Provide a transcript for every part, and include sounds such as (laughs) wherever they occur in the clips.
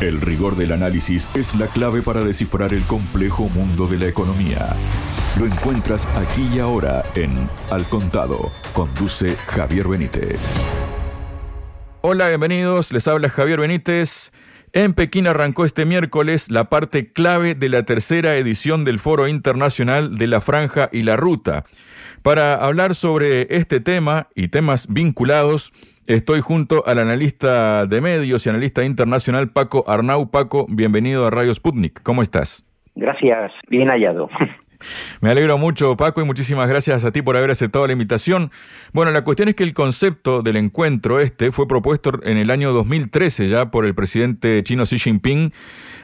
El rigor del análisis es la clave para descifrar el complejo mundo de la economía. Lo encuentras aquí y ahora en Al Contado. Conduce Javier Benítez. Hola, bienvenidos. Les habla Javier Benítez. En Pekín arrancó este miércoles la parte clave de la tercera edición del Foro Internacional de la Franja y la Ruta. Para hablar sobre este tema y temas vinculados, Estoy junto al analista de medios y analista internacional Paco Arnau. Paco, bienvenido a Radio Sputnik. ¿Cómo estás? Gracias, bien hallado. (laughs) (laughs) Me alegro mucho, Paco, y muchísimas gracias a ti por haber aceptado la invitación. Bueno, la cuestión es que el concepto del encuentro este fue propuesto en el año 2013 ya por el presidente chino Xi Jinping.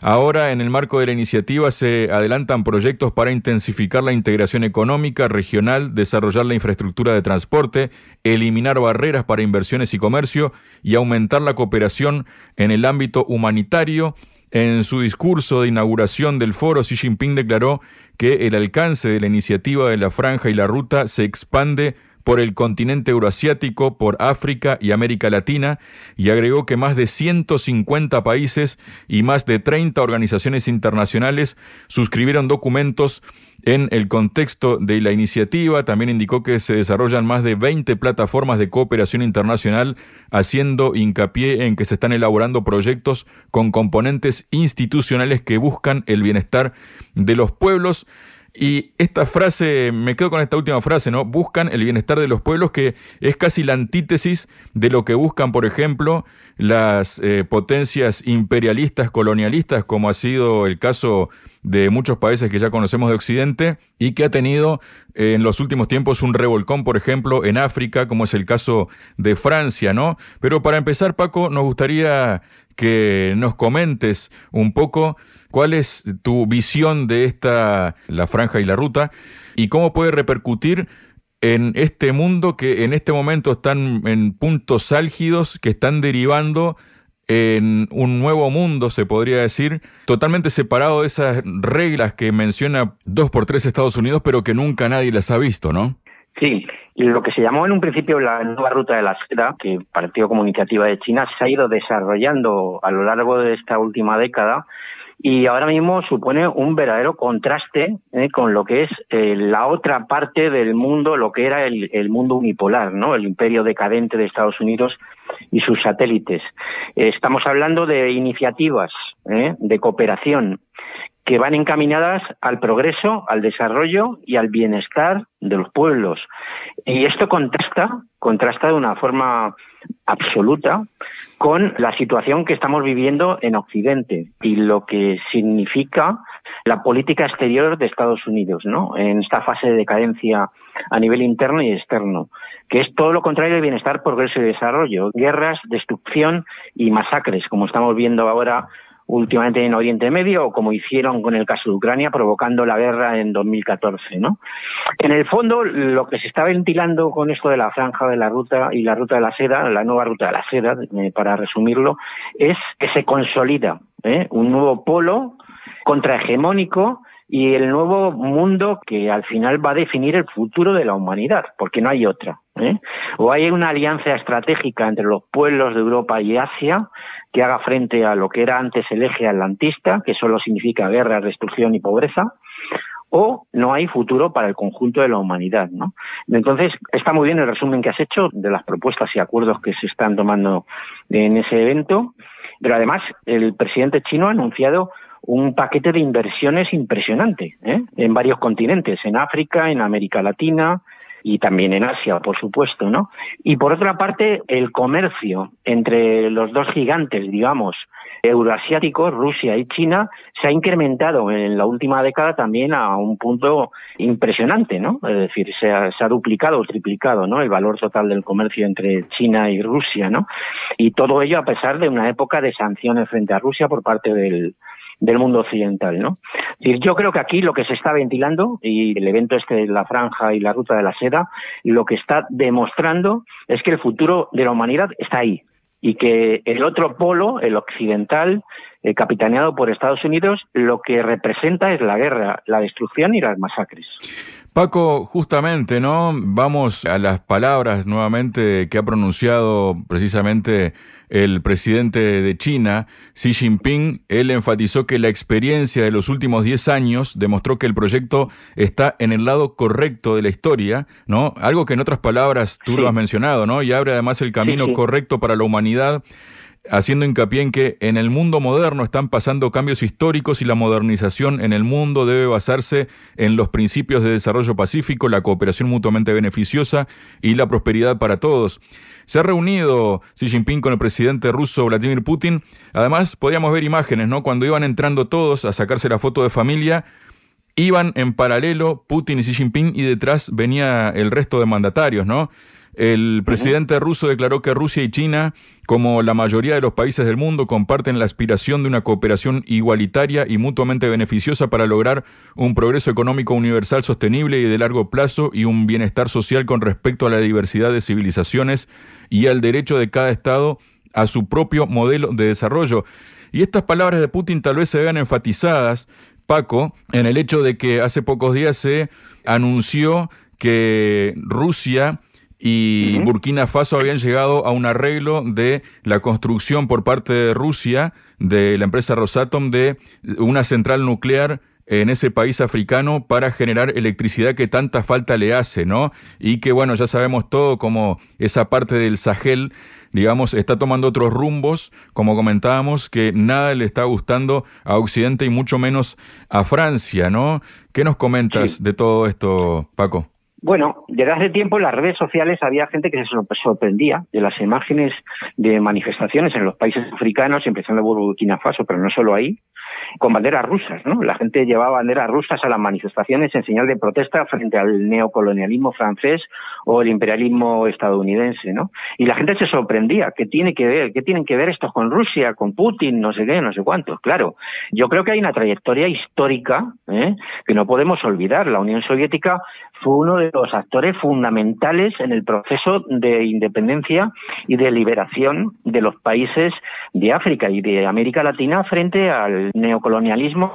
Ahora, en el marco de la iniciativa, se adelantan proyectos para intensificar la integración económica regional, desarrollar la infraestructura de transporte, eliminar barreras para inversiones y comercio y aumentar la cooperación en el ámbito humanitario. En su discurso de inauguración del foro, Xi Jinping declaró que el alcance de la iniciativa de la franja y la ruta se expande por el continente euroasiático, por África y América Latina, y agregó que más de 150 países y más de 30 organizaciones internacionales suscribieron documentos en el contexto de la iniciativa. También indicó que se desarrollan más de 20 plataformas de cooperación internacional, haciendo hincapié en que se están elaborando proyectos con componentes institucionales que buscan el bienestar de los pueblos. Y esta frase, me quedo con esta última frase, ¿no? Buscan el bienestar de los pueblos, que es casi la antítesis de lo que buscan, por ejemplo, las eh, potencias imperialistas, colonialistas, como ha sido el caso de muchos países que ya conocemos de Occidente y que ha tenido eh, en los últimos tiempos un revolcón, por ejemplo, en África, como es el caso de Francia, ¿no? Pero para empezar, Paco, nos gustaría que nos comentes un poco cuál es tu visión de esta, la franja y la ruta, y cómo puede repercutir en este mundo que en este momento están en puntos álgidos que están derivando en un nuevo mundo, se podría decir, totalmente separado de esas reglas que menciona dos por tres Estados Unidos, pero que nunca nadie las ha visto, ¿no? Sí, lo que se llamó en un principio la nueva ruta de la seda, que partió como iniciativa de China, se ha ido desarrollando a lo largo de esta última década y ahora mismo supone un verdadero contraste eh, con lo que es eh, la otra parte del mundo, lo que era el, el, mundo unipolar, ¿no? El imperio decadente de Estados Unidos y sus satélites. estamos hablando de iniciativas eh, de cooperación que van encaminadas al progreso, al desarrollo y al bienestar de los pueblos. Y esto contrasta, contrasta de una forma absoluta con la situación que estamos viviendo en Occidente y lo que significa la política exterior de Estados Unidos, ¿no? En esta fase de decadencia a nivel interno y externo, que es todo lo contrario del bienestar, progreso y desarrollo, guerras, destrucción y masacres, como estamos viendo ahora últimamente en Oriente Medio o como hicieron con el caso de Ucrania provocando la guerra en 2014, ¿no? En el fondo lo que se está ventilando con esto de la franja de la ruta y la ruta de la seda, la nueva ruta de la seda, eh, para resumirlo, es que se consolida ¿eh? un nuevo polo contrahegemónico y el nuevo mundo que al final va a definir el futuro de la humanidad, porque no hay otra. ¿Eh? O hay una alianza estratégica entre los pueblos de Europa y Asia que haga frente a lo que era antes el eje atlantista, que solo significa guerra, destrucción y pobreza, o no hay futuro para el conjunto de la humanidad, ¿no? Entonces, está muy bien el resumen que has hecho de las propuestas y acuerdos que se están tomando en ese evento, pero además el presidente chino ha anunciado un paquete de inversiones impresionante ¿eh? en varios continentes, en África, en América Latina, y también en Asia, por supuesto, ¿no? Y por otra parte, el comercio entre los dos gigantes, digamos, euroasiáticos, Rusia y China, se ha incrementado en la última década también a un punto impresionante, ¿no? Es decir, se ha, se ha duplicado o triplicado, ¿no? El valor total del comercio entre China y Rusia, ¿no? Y todo ello a pesar de una época de sanciones frente a Rusia por parte del, del mundo occidental, ¿no? yo creo que aquí lo que se está ventilando y el evento este de la franja y la ruta de la seda, lo que está demostrando es que el futuro de la humanidad está ahí y que el otro polo, el occidental, eh, capitaneado por Estados Unidos, lo que representa es la guerra, la destrucción y las masacres. Paco, justamente, ¿no? Vamos a las palabras nuevamente que ha pronunciado precisamente el presidente de China, Xi Jinping. Él enfatizó que la experiencia de los últimos 10 años demostró que el proyecto está en el lado correcto de la historia, ¿no? Algo que en otras palabras tú lo has mencionado, ¿no? Y abre además el camino correcto para la humanidad haciendo hincapié en que en el mundo moderno están pasando cambios históricos y la modernización en el mundo debe basarse en los principios de desarrollo pacífico, la cooperación mutuamente beneficiosa y la prosperidad para todos. Se ha reunido Xi Jinping con el presidente ruso Vladimir Putin. Además, podíamos ver imágenes, ¿no? Cuando iban entrando todos a sacarse la foto de familia, iban en paralelo Putin y Xi Jinping y detrás venía el resto de mandatarios, ¿no? El presidente ruso declaró que Rusia y China, como la mayoría de los países del mundo, comparten la aspiración de una cooperación igualitaria y mutuamente beneficiosa para lograr un progreso económico universal sostenible y de largo plazo y un bienestar social con respecto a la diversidad de civilizaciones y al derecho de cada Estado a su propio modelo de desarrollo. Y estas palabras de Putin tal vez se vean enfatizadas, Paco, en el hecho de que hace pocos días se anunció que Rusia y Burkina Faso habían llegado a un arreglo de la construcción por parte de Rusia, de la empresa Rosatom, de una central nuclear en ese país africano para generar electricidad que tanta falta le hace, ¿no? Y que, bueno, ya sabemos todo como esa parte del Sahel, digamos, está tomando otros rumbos, como comentábamos, que nada le está gustando a Occidente y mucho menos a Francia, ¿no? ¿Qué nos comentas de todo esto, Paco? Bueno, desde hace tiempo en las redes sociales había gente que se sorprendía de las imágenes de manifestaciones en los países africanos, empezando por Burkina Faso, pero no solo ahí, con banderas rusas, ¿no? La gente llevaba banderas rusas a las manifestaciones en señal de protesta frente al neocolonialismo francés o el imperialismo estadounidense, ¿no? Y la gente se sorprendía, ¿qué tiene que ver? ¿Qué tienen que ver estos con Rusia, con Putin, no sé qué, no sé cuántos? Claro, yo creo que hay una trayectoria histórica ¿eh? que no podemos olvidar. La Unión Soviética fue uno de los actores fundamentales en el proceso de independencia y de liberación de los países de África y de América Latina frente al neocolonialismo,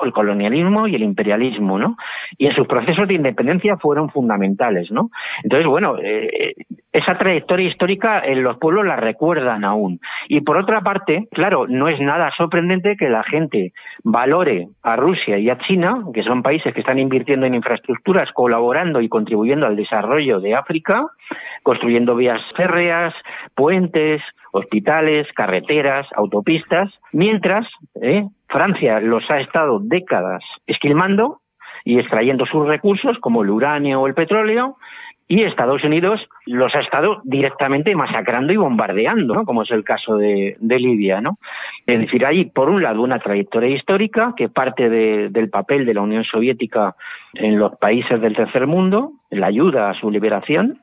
el colonialismo y el imperialismo, ¿no? Y en sus procesos de independencia fueron fundamentales, ¿no? Entonces, bueno, eh, esa trayectoria histórica en los pueblos la recuerdan aún. Y por otra parte, claro, no es nada sorprendente que la gente valore a Rusia y a China, que son países que están invirtiendo en infraestructuras, colaborando y contribuyendo al desarrollo de África, construyendo vías férreas, puentes, hospitales, carreteras, autopistas, mientras eh, Francia los ha estado décadas esquilmando y extrayendo sus recursos como el uranio o el petróleo y Estados Unidos los ha estado directamente masacrando y bombardeando, ¿no? como es el caso de, Libia. ¿no? Es decir, hay, por un lado, una trayectoria histórica que parte del papel de la Unión Soviética en los países del tercer mundo, la ayuda a su liberación,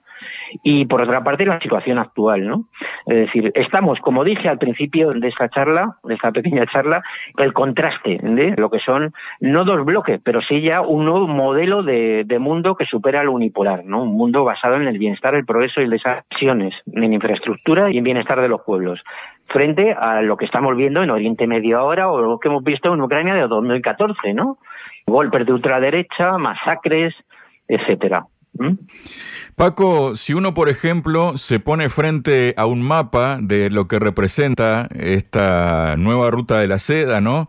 y por otra parte la situación actual, ¿no? Es decir, estamos, como dije al principio de esta charla, de esta pequeña charla, el contraste de lo que son no dos bloques, pero sí ya un nuevo modelo de, mundo que supera lo unipolar, ¿no? Un mundo basado en el bienestar, el progreso y las acciones en infraestructura y en bienestar de los pueblos frente a lo que estamos viendo en Oriente Medio ahora o lo que hemos visto en Ucrania de 2014, ¿no? Golpes de ultraderecha, masacres, etcétera. Paco, si uno, por ejemplo, se pone frente a un mapa de lo que representa esta nueva ruta de la seda, ¿no?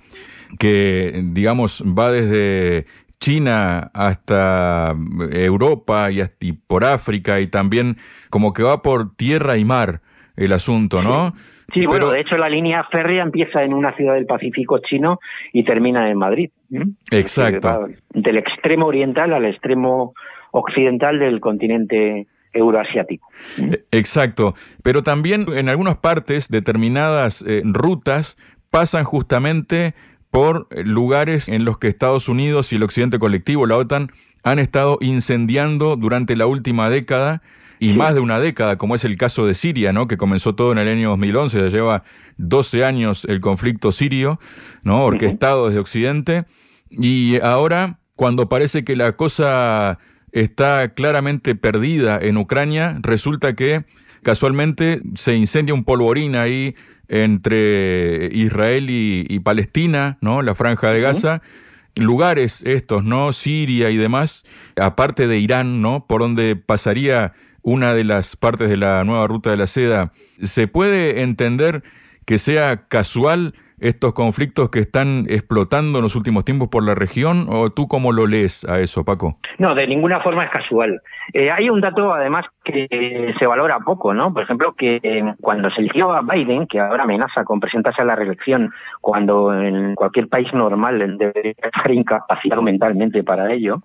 Que, digamos, va desde China hasta Europa y, hasta, por África y también como que va por tierra y mar el asunto, ¿no? Sí, bueno, de hecho la línea férrea empieza en una ciudad del Pacífico chino y termina en Madrid. Exacto. Del extremo oriental al extremo occidental del continente euroasiático. Eh, exacto, pero también en algunas partes determinadas eh, rutas pasan justamente por lugares en los que Estados Unidos y el occidente colectivo, la OTAN, han estado incendiando durante la última década y más de una década, como es el caso de Siria, ¿no? que comenzó todo en el año 2011, ya lleva 12 años el conflicto sirio, ¿no? orquestado desde Occidente, y ahora, cuando parece que la cosa está claramente perdida en Ucrania, resulta que casualmente se incendia un polvorín ahí entre Israel y, Palestina, ¿no? La franja de Gaza. Lugares estos, ¿no? Siria y demás, aparte de Irán, ¿no? Por donde pasaría una de las partes de la nueva ruta de la seda. ¿Se puede entender que sea casual estos conflictos que están explotando en los últimos tiempos por la región? ¿O tú cómo lo lees a eso, Paco? No, de ninguna forma es casual. Eh, hay un dato, además, que se valora poco, ¿no? Por ejemplo, que eh, cuando se eligió a Biden, que ahora amenaza con presentarse a la reelección, cuando en cualquier país normal debería estar incapacitado mentalmente para ello,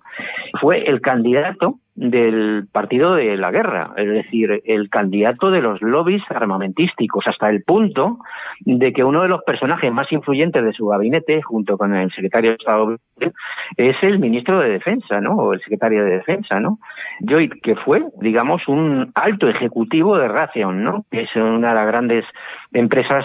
fue el candidato del partido de la guerra, es decir, el candidato de los lobbies armamentísticos, hasta el punto de que uno de los personajes más influyentes de su gabinete, junto con el secretario de Estado, es el ministro de Defensa, ¿no? O el secretario de Defensa, ¿no? Joy, que fue, digamos, un alto ejecutivo de Raytheon, ¿no? Que es una de las grandes empresas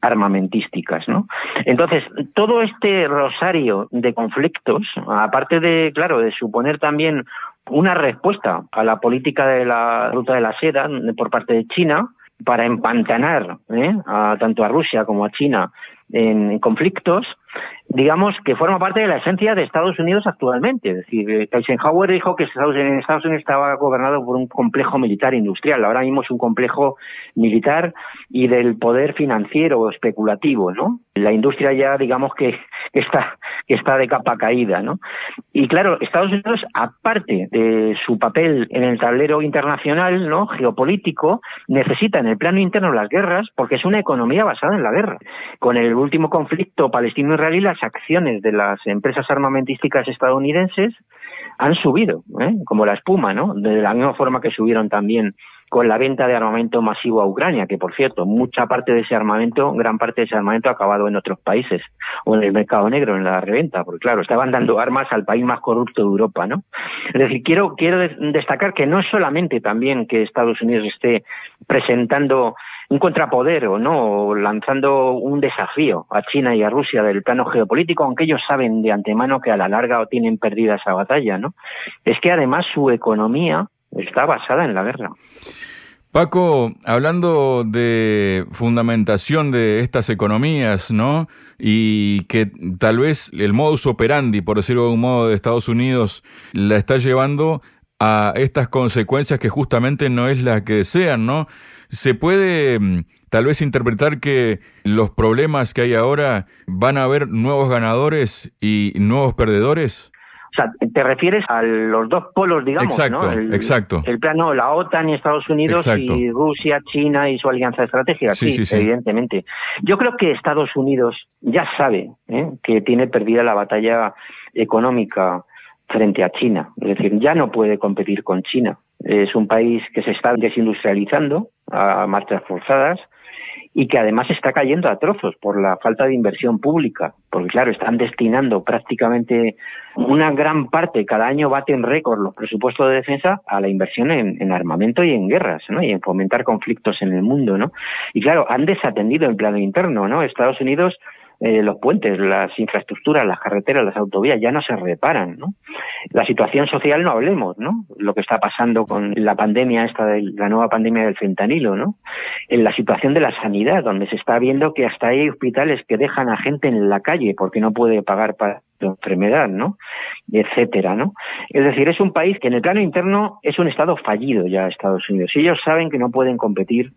armamentísticas, ¿no? Entonces, todo este rosario de conflictos, aparte de, claro, de suponer también una respuesta a la política de la ruta de la seda por parte de China para empantanar ¿eh? a, tanto a Rusia como a China en conflictos, digamos que forma parte de la esencia de Estados Unidos actualmente. Es decir, eh, Eisenhower dijo que Estados Unidos, estaba gobernado por un complejo militar industrial. Ahora mismo es un complejo militar y del poder financiero o especulativo, ¿no? La industria ya, digamos que está, que está de capa caída, ¿no? Y claro, Estados Unidos, aparte de su papel en el tablero internacional, ¿no? Geopolítico, necesita en el plano interno las guerras porque es una economía basada en la guerra. Con el último conflicto palestino-israelí, las acciones de las empresas armamentísticas estadounidenses han subido, ¿eh? como la espuma, ¿no? De la misma forma que subieron también con la venta de armamento masivo a Ucrania, que por cierto, mucha parte de ese armamento, gran parte de ese armamento ha acabado en otros países o en el mercado negro, en la reventa, porque claro, estaban dando armas al país más corrupto de Europa, ¿no? Es decir, quiero, quiero destacar que no es solamente también que Estados Unidos esté presentando un contrapoder o no, lanzando un desafío a China y a Rusia del plano geopolítico, aunque ellos saben de antemano que a la larga tienen perdida esa batalla, ¿no? Es que además su economía está basada en la guerra. Paco, hablando de fundamentación de estas economías, ¿no? Y que tal vez el modus operandi, por decirlo de algún modo, de Estados Unidos la está llevando a estas consecuencias que justamente no es la que desean, ¿no? Se puede mm, tal vez interpretar que los problemas que hay ahora van a haber nuevos ganadores y nuevos perdedores. O sea, te refieres a los dos polos, digamos, exacto, ¿no? El, exacto. El plano, la OTAN y Estados Unidos y Rusia, China y su alianza estratégica, sí, evidentemente. Yo creo que Estados Unidos ya sabe ¿eh? que tiene perdida la batalla económica frente a China. Es decir, ya no puede competir con China. Es un país que se está desindustrializando a marchas forzadas y que además está cayendo a trozos por la falta de inversión pública, porque claro, están destinando prácticamente una gran parte, cada año baten récord los presupuestos de defensa a la inversión en, armamento y en guerras. Y en fomentar conflictos en el mundo, ¿no? Y claro, han desatendido el plano interno, ¿no? Estados Unidos eh, los puentes, las infraestructuras, las carreteras, las autovías ya no se reparan, ¿no? La situación social no hablemos, ¿no? Lo que está pasando con la pandemia esta de la nueva pandemia del fentanilo, ¿no? En la situación de la sanidad, donde se está viendo que hasta hay hospitales que dejan a gente en la calle porque no puede pagar para su enfermedad, ¿no? etcétera, ¿no? Es decir, es un país que en el plano interno es un estado fallido ya Estados Unidos. Ellos saben que no pueden competir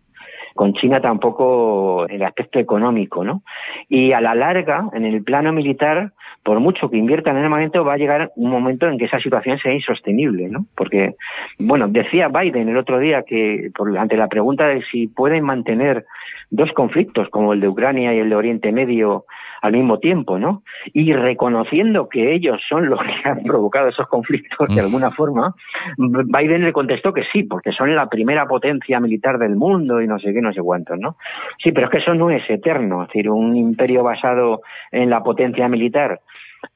con China tampoco el aspecto económico, ¿no? Y a la larga, en el plano militar, por mucho que inviertan en armamento, va a llegar un momento en que esa situación sea insostenible, ¿no? Porque, bueno, decía Biden el otro día que, por, ante la pregunta de si pueden mantener dos conflictos como el de Ucrania y el de Oriente Medio al mismo tiempo, ¿no? Y reconociendo que ellos son los que han provocado esos conflictos de alguna forma, Biden le contestó que sí, porque son la primera potencia militar del mundo y no sé qué, no sé cuántos, ¿no? Sí, pero es que eso no es eterno, es decir, un imperio basado en la potencia militar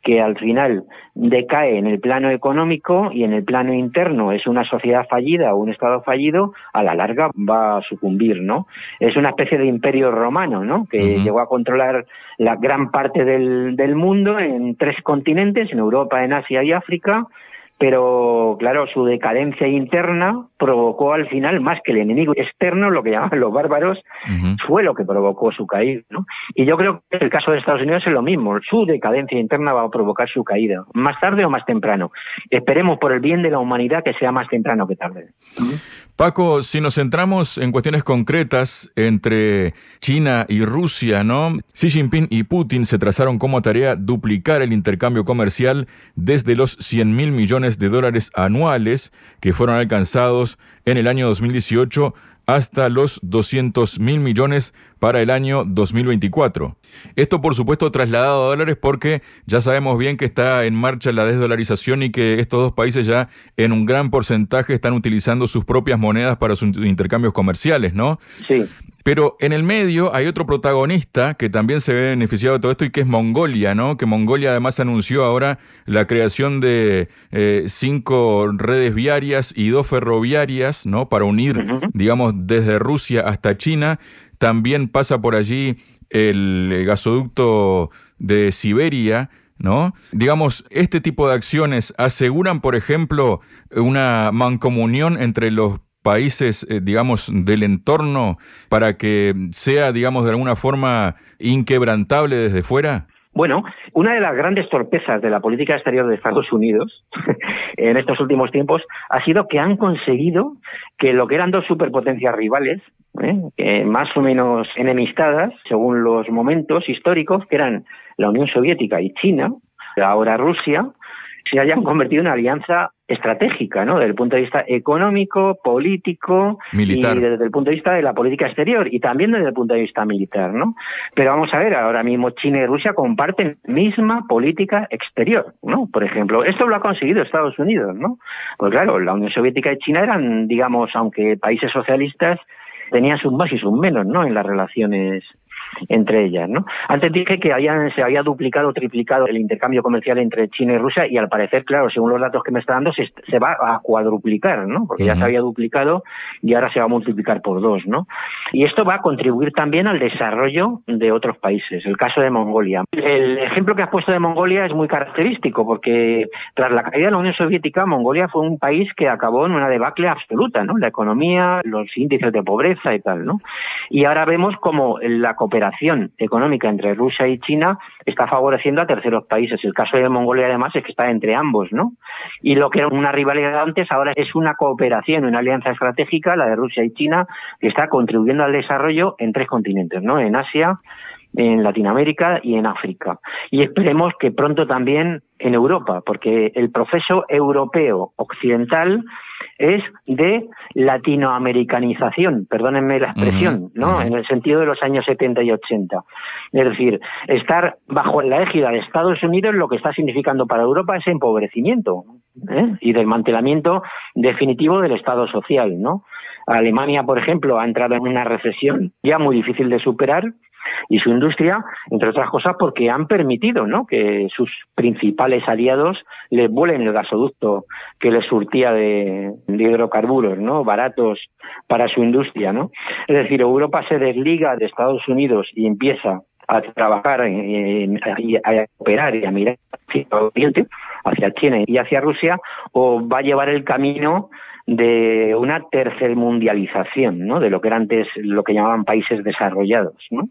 que al final decae en el plano económico y en el plano interno es una sociedad fallida o un Estado fallido, a la larga va a sucumbir, ¿no? Es una especie de imperio romano, ¿no? Que llegó a controlar la gran parte del, del mundo en tres continentes, en Europa, en Asia y África, pero claro, su decadencia interna provocó al final, más que el enemigo externo, lo que llaman los bárbaros, fue lo que provocó su caída. ¿no? Y yo creo que el caso de Estados Unidos es lo mismo, su decadencia interna va a provocar su caída, más tarde o más temprano. Esperemos por el bien de la humanidad que sea más temprano que tarde. Paco, si nos centramos en cuestiones concretas entre China y Rusia, ¿no? Xi Jinping y Putin se trazaron como tarea duplicar el intercambio comercial desde los 100 mil millones de dólares anuales que fueron alcanzados en el año 2018 hasta los 200 mil millones para el año 2024. Esto, por supuesto, trasladado a dólares porque ya sabemos bien que está en marcha la desdolarización y que estos dos países ya en un gran porcentaje están utilizando sus propias monedas para sus intercambios comerciales, ¿no? Sí. Pero en el medio hay otro protagonista que también se ve beneficiado de todo esto y que es Mongolia, ¿no? Que Mongolia además anunció ahora la creación de eh, cinco redes viarias y dos ferroviarias, ¿no? Para unir, digamos, desde Rusia hasta China. También pasa por allí el gasoducto de Siberia, ¿no? Digamos, este tipo de acciones aseguran, por ejemplo, una mancomunión entre los países, eh, digamos, del entorno para que sea, digamos, de alguna forma inquebrantable desde fuera? Bueno, una de las grandes torpezas de la política exterior de Estados Unidos (laughs) en estos últimos tiempos ha sido que han conseguido que lo que eran dos superpotencias rivales, ¿eh? más o menos enemistadas, según los momentos históricos, que eran la Unión Soviética y China, ahora Rusia, se hayan convertido en una alianza estratégica, ¿no? Desde el punto de vista económico, político militar. y desde el punto de vista de la política exterior y también desde el punto de vista militar, ¿no? Pero vamos a ver, ahora mismo China y Rusia comparten misma política exterior, ¿no? Por ejemplo, esto lo ha conseguido Estados Unidos, ¿no? Pues claro, la Unión Soviética y China eran, digamos, aunque países socialistas, tenían sus más y sus menos, ¿no? En las relaciones entre ellas. ¿no? Antes dije que se había duplicado o triplicado el intercambio comercial entre China y Rusia y al parecer, claro, según los datos que me está dando, se, va a cuadruplicar, ¿no? porque ya se había duplicado y ahora se va a multiplicar por dos. ¿no? Y esto va a contribuir también al desarrollo de otros países. El caso de Mongolia. El ejemplo que has puesto de Mongolia es muy característico porque tras la caída de la Unión Soviética, Mongolia fue un país que acabó en una debacle absoluta, ¿no? La economía, los índices de pobreza y tal, ¿no? Y ahora vemos como la cooperación económica entre Rusia y China está favoreciendo a terceros países. El caso de Mongolia, además, es que está entre ambos, ¿no? Y lo que era una rivalidad antes ahora es una cooperación, una alianza estratégica, la de Rusia y China, que está contribuyendo al desarrollo en tres continentes, ¿no? En Asia, en Latinoamérica y en África. Y esperemos que pronto también en Europa, porque el proceso europeo occidental es de latinoamericanización, perdónenme la expresión, ¿no? En el sentido de los años 70 y 80. Es decir, estar bajo la égida de Estados Unidos lo que está significando para Europa es empobrecimiento ¿eh? y desmantelamiento definitivo del Estado social, ¿no? Alemania, por ejemplo, ha entrado en una recesión ya muy difícil de superar y su industria, entre otras cosas, porque han permitido ¿no? que sus principales aliados le vuelen el gasoducto que les surtía de, hidrocarburos ¿no? baratos para su industria. ¿no? Es decir, Europa se desliga de Estados Unidos y empieza a trabajar y a operar y a mirar hacia Oriente, hacia China y hacia Rusia, o va a llevar el camino de una tercermundialización, ¿no? De lo que era antes lo que llamaban países desarrollados, ¿no?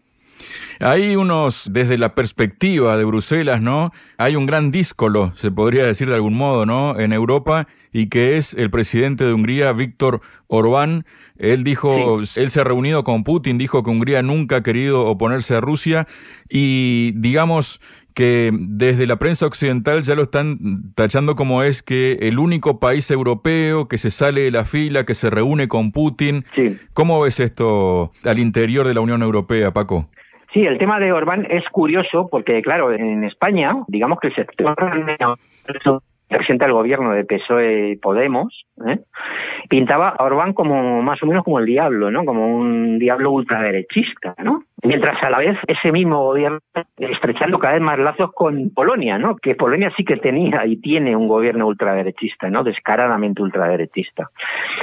Hay unos, desde la perspectiva de Bruselas, ¿no? Hay un gran díscolo, se podría decir de algún modo, ¿no? En Europa, y que es el presidente de Hungría, Víctor Orbán. Él dijo, él se ha reunido con Putin, dijo que Hungría nunca ha querido oponerse a Rusia, y digamos que desde la prensa occidental ya lo están tachando como es que el único país europeo que se sale de la fila, que se reúne con Putin. ¿Cómo ves esto al interior de la Unión Europea, Paco? Sí, el tema de Orbán es curioso porque, claro, en España, digamos que el sector representa el gobierno de PSOE Podemos, ¿eh? pintaba a Orbán como más o menos como el diablo, ¿no? Como un diablo ultraderechista, ¿no? Mientras a la vez ese mismo gobierno estrechando cada vez más lazos con Polonia, ¿no? Que Polonia sí que tenía y tiene un gobierno ultraderechista, ¿no? Descaradamente ultraderechista.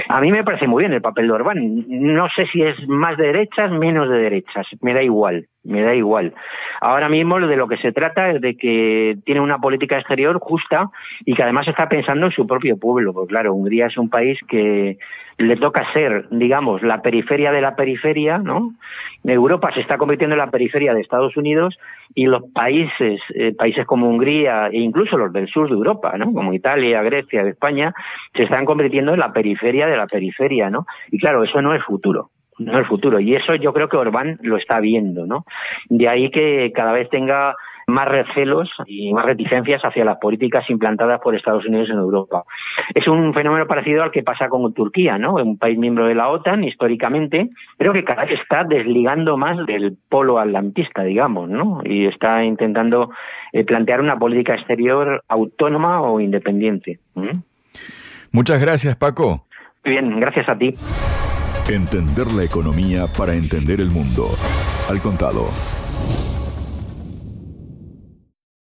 A mí me parece muy bien el papel de Orbán. No sé si es más de derechas, menos de derechas. Me da igual me da igual. Ahora mismo de lo que se trata es de que tiene una política exterior justa y que además está pensando en su propio pueblo, porque claro, Hungría es un país que le toca ser, digamos, la periferia de la periferia, ¿no? Europa se está convirtiendo en la periferia de Estados Unidos y los países, eh, países como Hungría e incluso los del sur de Europa, ¿no? Como Italia, Grecia, España, se están convirtiendo en la periferia de la periferia, ¿no? Y claro, eso no es futuro no es futuro. Y eso yo creo que Orbán lo está viendo, ¿no? De ahí que cada vez tenga más recelos y más reticencias hacia las políticas implantadas por Estados Unidos en Europa. Es un fenómeno parecido al que pasa con Turquía, ¿no? Un país miembro de la OTAN históricamente, pero que cada vez está desligando más del polo atlantista, digamos, ¿no? Y está intentando eh, plantear una política exterior autónoma o independiente. Muchas gracias, Paco. Bien, gracias a ti. Entender la economía para entender el mundo. Al contado.